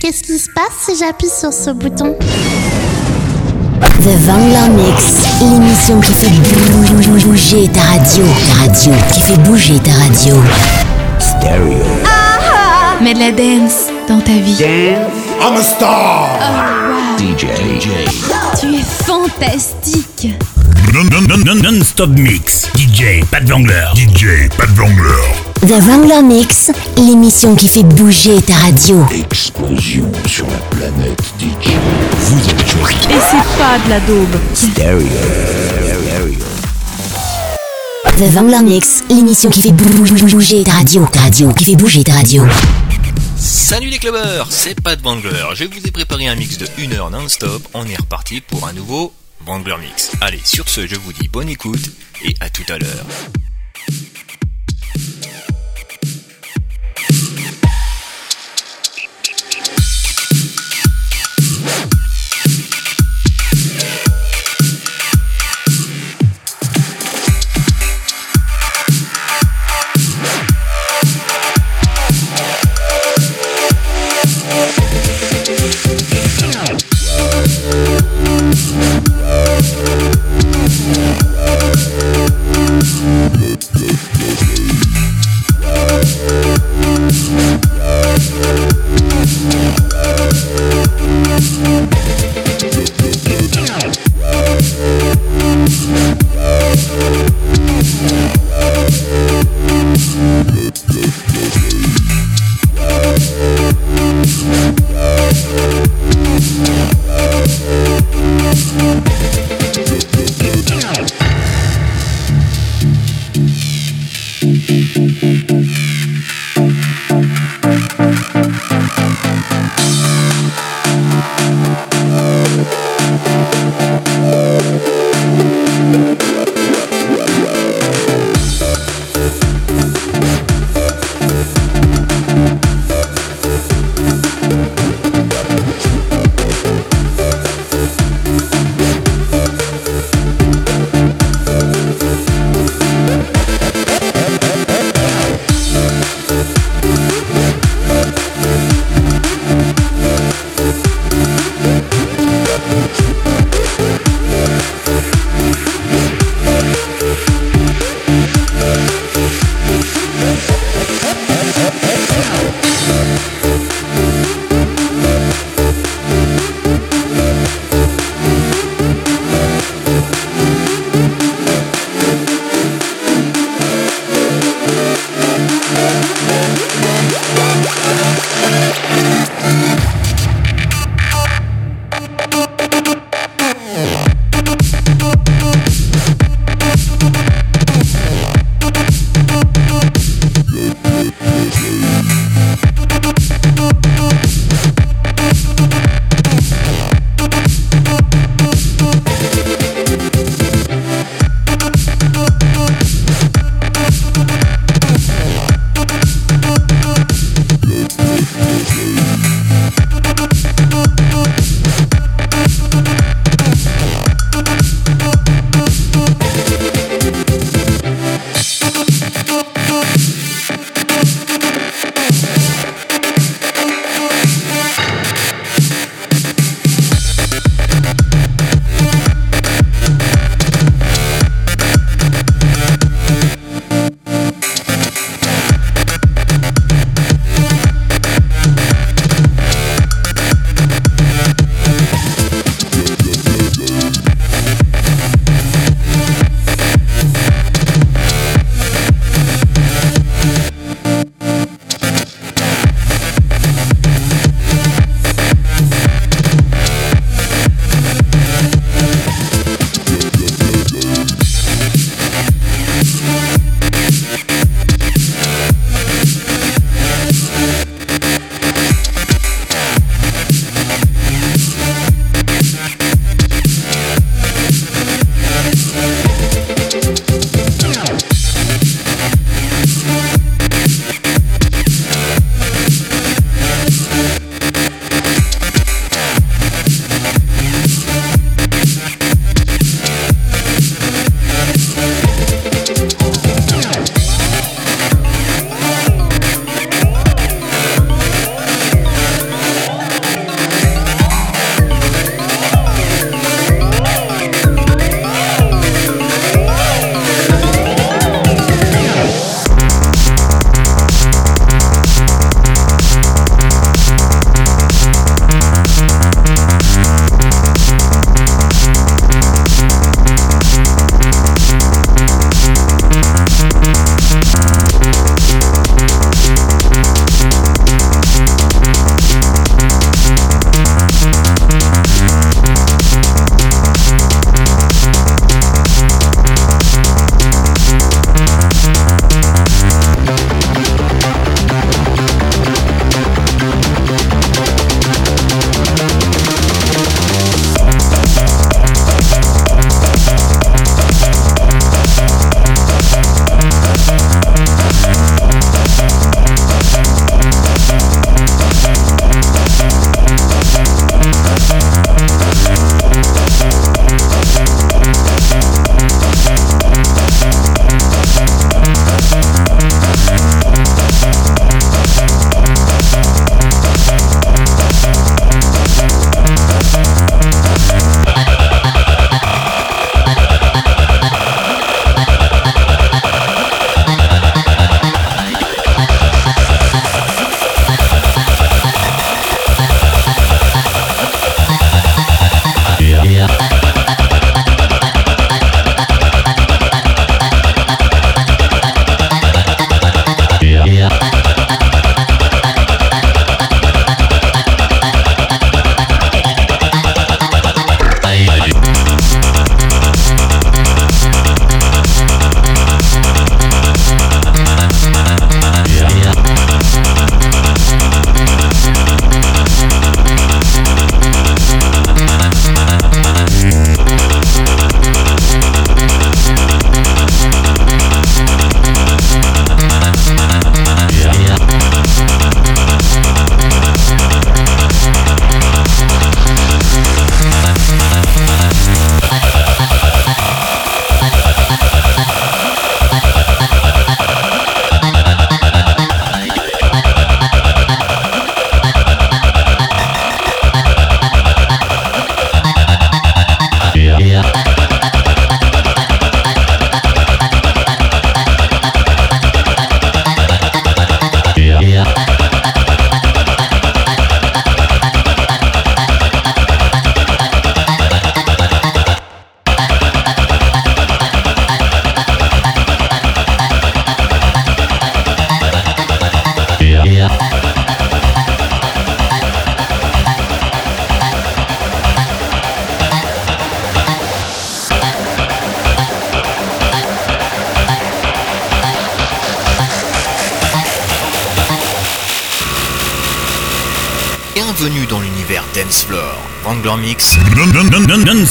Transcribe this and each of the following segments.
Qu'est-ce qui se passe si j'appuie sur ce bouton The Vangler Mix, l'émission qui fait bouger ta radio. Ta radio, qui fait bouger ta radio. Stereo. Mets de la dance dans ta vie. Dance. I'm a star. DJ. DJ. Tu es fantastique. Non, non, non, non, non-stop mix. DJ, pas de Wrangler. DJ, pas de Wrangler. The Vangler Mix, l'émission qui fait bouger ta radio. Explosion sur la planète DJ. Vous avez choisi Et c'est pas de la daube. Stereo. Stereo. The Vangler Mix, l'émission qui fait bouger ta radio. Ta radio, qui fait bouger ta radio. Salut les clubbers, c'est Pat Wangler. Je vous ai préparé un mix de 1 heure non-stop. On est reparti pour un nouveau Wangler Mix. Allez, sur ce, je vous dis bonne écoute et à tout à l'heure.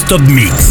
Non-stop mix.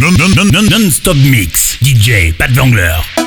Non-stop non, non, non, stop mix. DJ, pas de jongleur.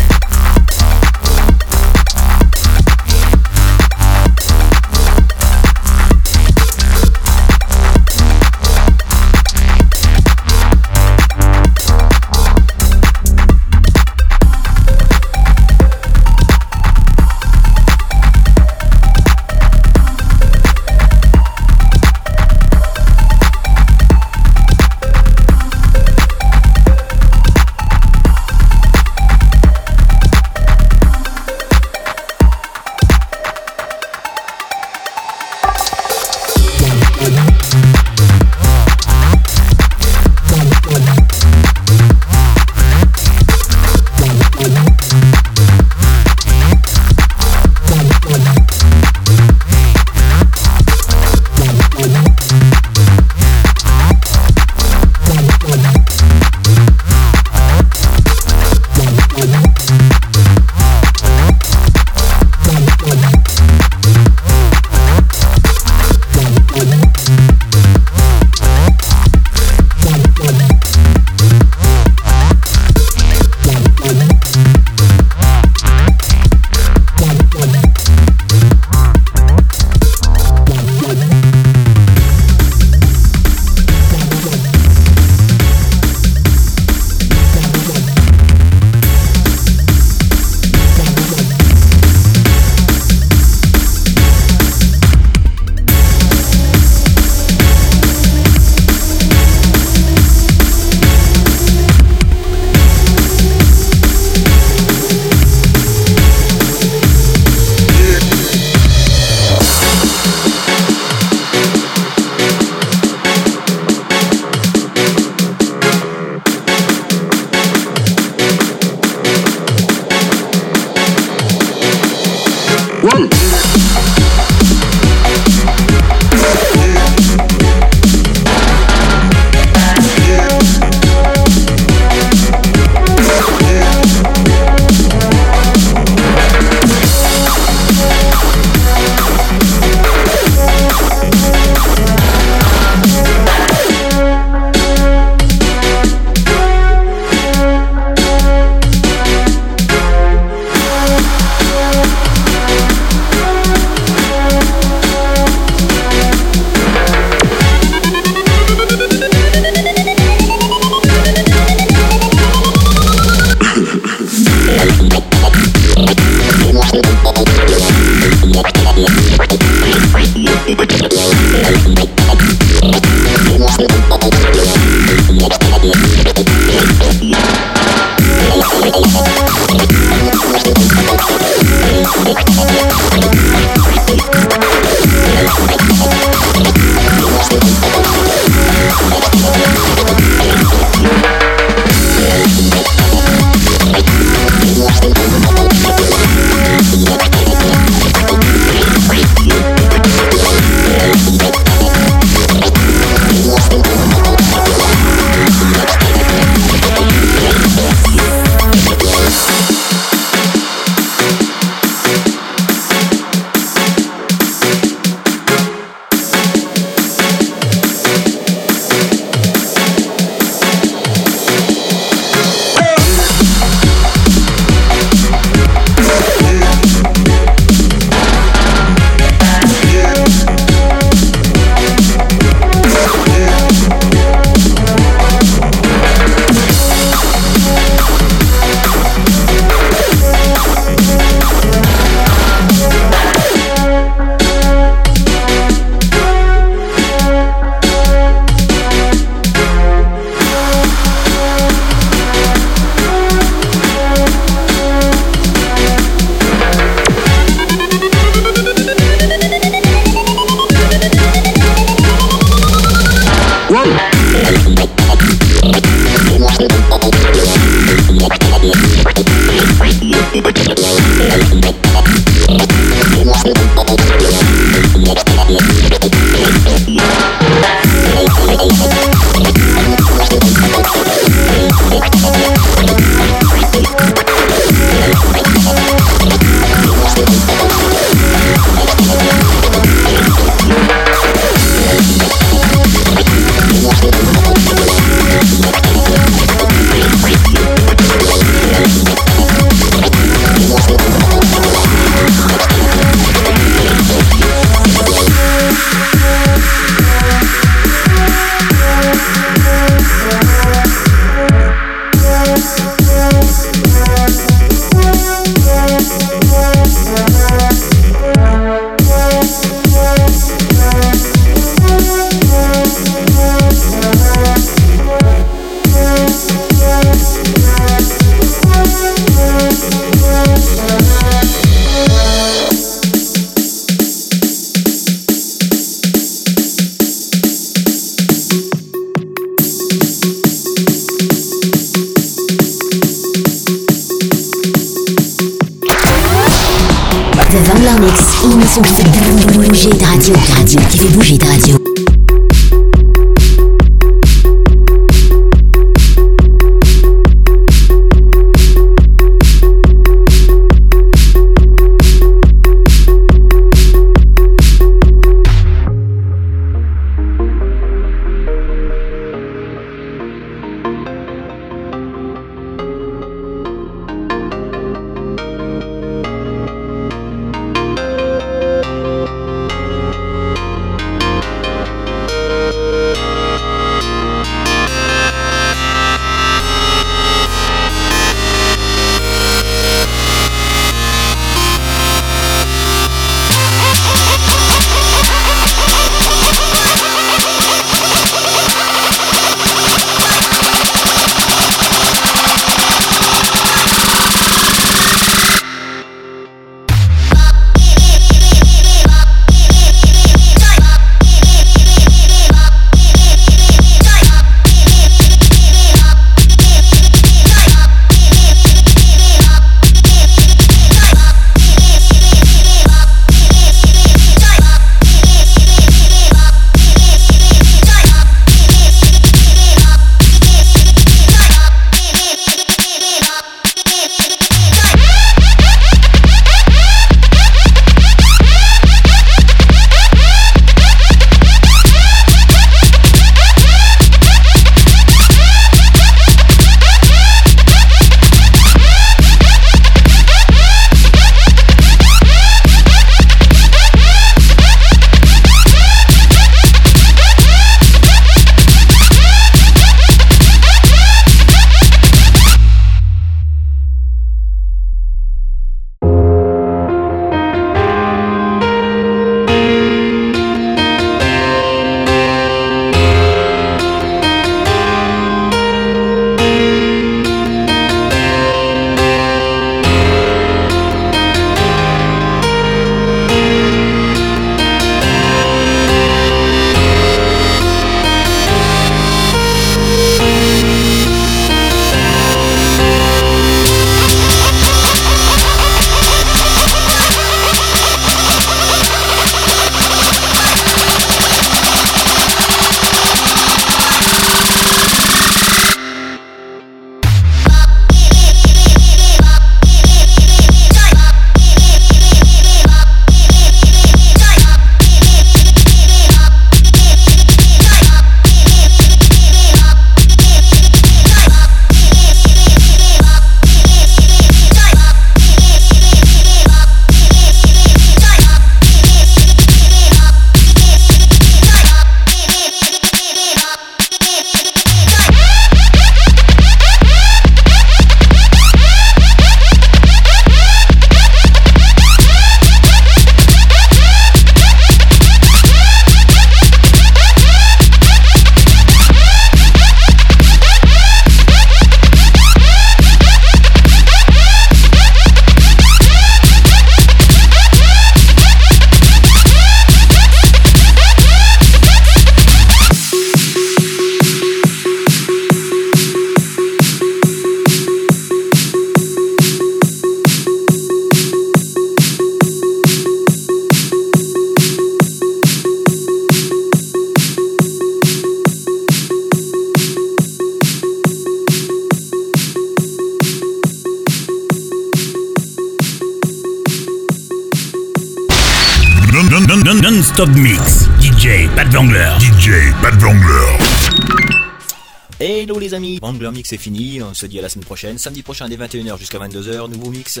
Mix est fini, on se dit à la semaine prochaine, samedi prochain dès 21h jusqu'à 22h, nouveau mix,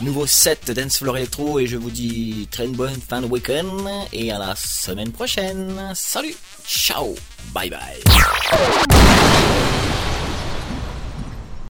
nouveau set Dance Floor Electro et je vous dis très bonne fin de week-end et à la semaine prochaine. Salut, ciao, bye bye.